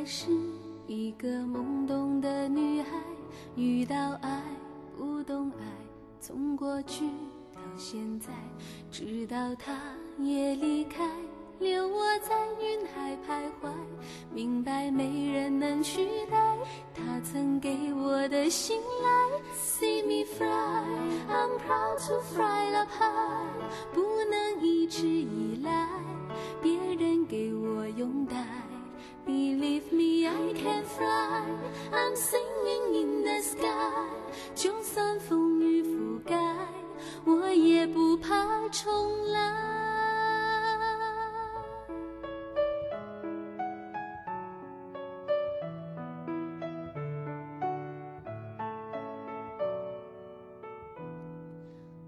还是一个懵懂的女孩，遇到爱不懂爱，从过去到现在，直到他也离开，留我在云海徘徊，明白没人能取代他曾给我的信赖。See me fly, I'm proud to fly up high，不能一直依赖重来。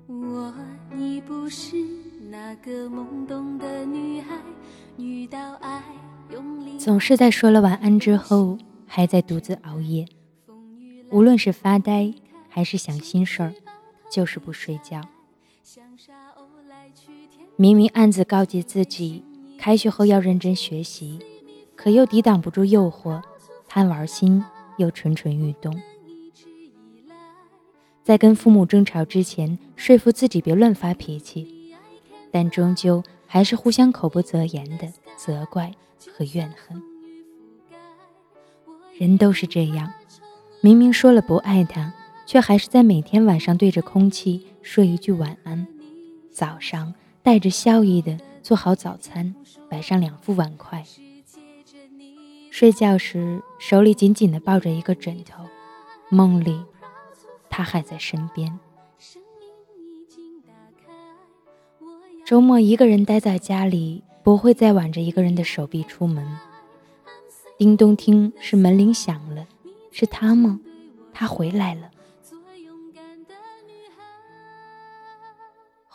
我已不是那个懵懂的女孩，遇到爱。总是在说了晚安之后，还在独自熬夜。无论是发呆，还是想心事儿，就是不睡觉。明明暗自告诫自己，开学后要认真学习，可又抵挡不住诱惑，贪玩心又蠢蠢欲动。在跟父母争吵之前，说服自己别乱发脾气，但终究还是互相口不择言的责怪。和怨恨，人都是这样，明明说了不爱他，却还是在每天晚上对着空气说一句晚安，早上带着笑意的做好早餐，摆上两副碗筷，睡觉时手里紧紧的抱着一个枕头，梦里他还在身边。周末一个人待在家里。不会再挽着一个人的手臂出门。叮咚，听是门铃响了，是他吗？他回来了。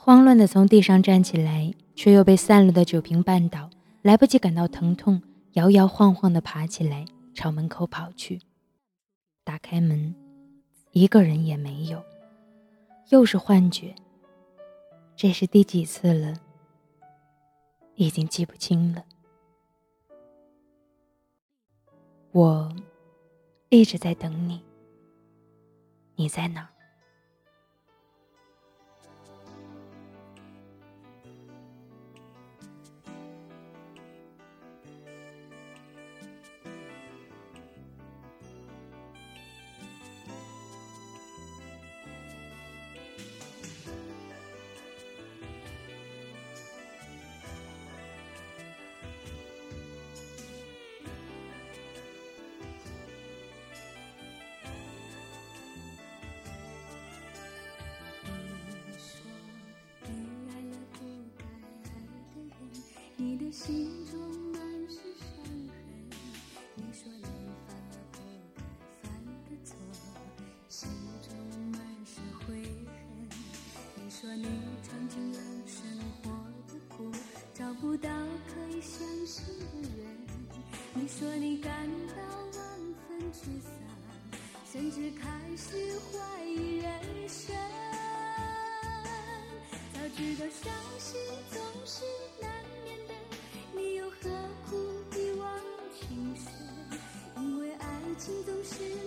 慌乱的从地上站起来，却又被散落的酒瓶绊倒，来不及感到疼痛，摇摇晃晃地爬起来，朝门口跑去。打开门，一个人也没有。又是幻觉。这是第几次了？已经记不清了。我一直在等你，你在哪？心中满是伤痕你说你犯了不该犯的错心中满是悔恨你说你尝尽了生活的苦找不到可以相信的人。你说你感到万分沮丧甚至开始怀疑人。生早知道伤心总是难心动是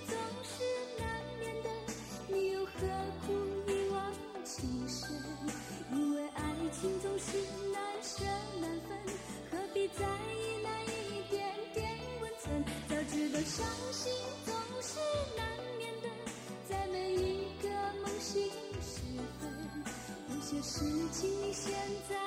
现在